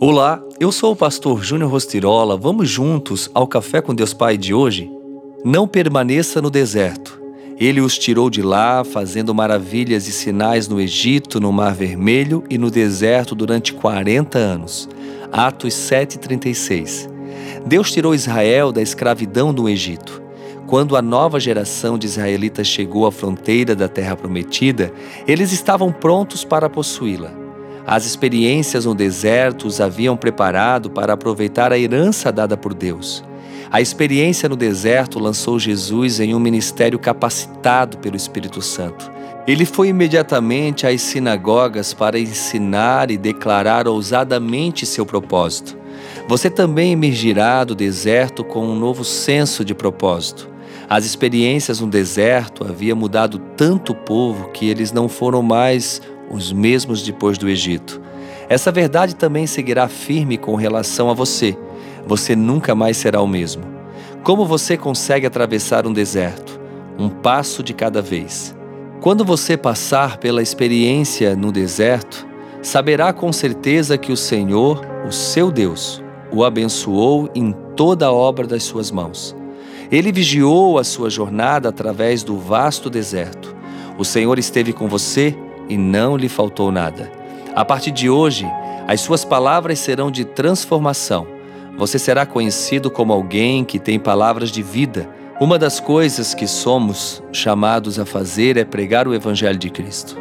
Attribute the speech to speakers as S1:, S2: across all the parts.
S1: Olá, eu sou o pastor Júnior Rostirola. Vamos juntos ao Café com Deus Pai de hoje? Não permaneça no deserto. Ele os tirou de lá, fazendo maravilhas e sinais no Egito, no Mar Vermelho e no deserto durante 40 anos. Atos 7:36. Deus tirou Israel da escravidão do Egito. Quando a nova geração de israelitas chegou à fronteira da terra prometida, eles estavam prontos para possuí-la. As experiências no deserto os haviam preparado para aproveitar a herança dada por Deus. A experiência no deserto lançou Jesus em um ministério capacitado pelo Espírito Santo. Ele foi imediatamente às sinagogas para ensinar e declarar ousadamente seu propósito. Você também emergirá do deserto com um novo senso de propósito. As experiências no deserto haviam mudado tanto o povo que eles não foram mais os mesmos depois do Egito. Essa verdade também seguirá firme com relação a você. Você nunca mais será o mesmo. Como você consegue atravessar um deserto? Um passo de cada vez. Quando você passar pela experiência no deserto, saberá com certeza que o Senhor, o seu Deus, o abençoou em toda a obra das suas mãos. Ele vigiou a sua jornada através do vasto deserto. O Senhor esteve com você e não lhe faltou nada. A partir de hoje, as suas palavras serão de transformação. Você será conhecido como alguém que tem palavras de vida. Uma das coisas que somos chamados a fazer é pregar o Evangelho de Cristo.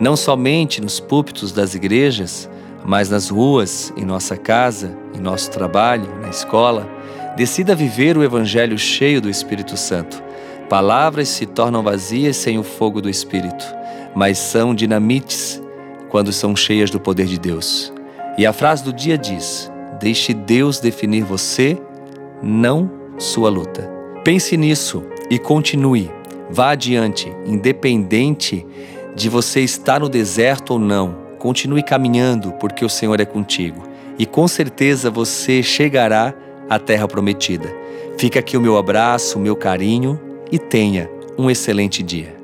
S1: Não somente nos púlpitos das igrejas, mas nas ruas, em nossa casa, em nosso trabalho, na escola. Decida viver o Evangelho cheio do Espírito Santo. Palavras se tornam vazias sem o fogo do Espírito mas são dinamites quando são cheias do poder de Deus. E a frase do dia diz: Deixe Deus definir você, não sua luta. Pense nisso e continue. Vá adiante, independente de você estar no deserto ou não. Continue caminhando, porque o Senhor é contigo. E com certeza você chegará à terra prometida. Fica aqui o meu abraço, o meu carinho e tenha um excelente dia.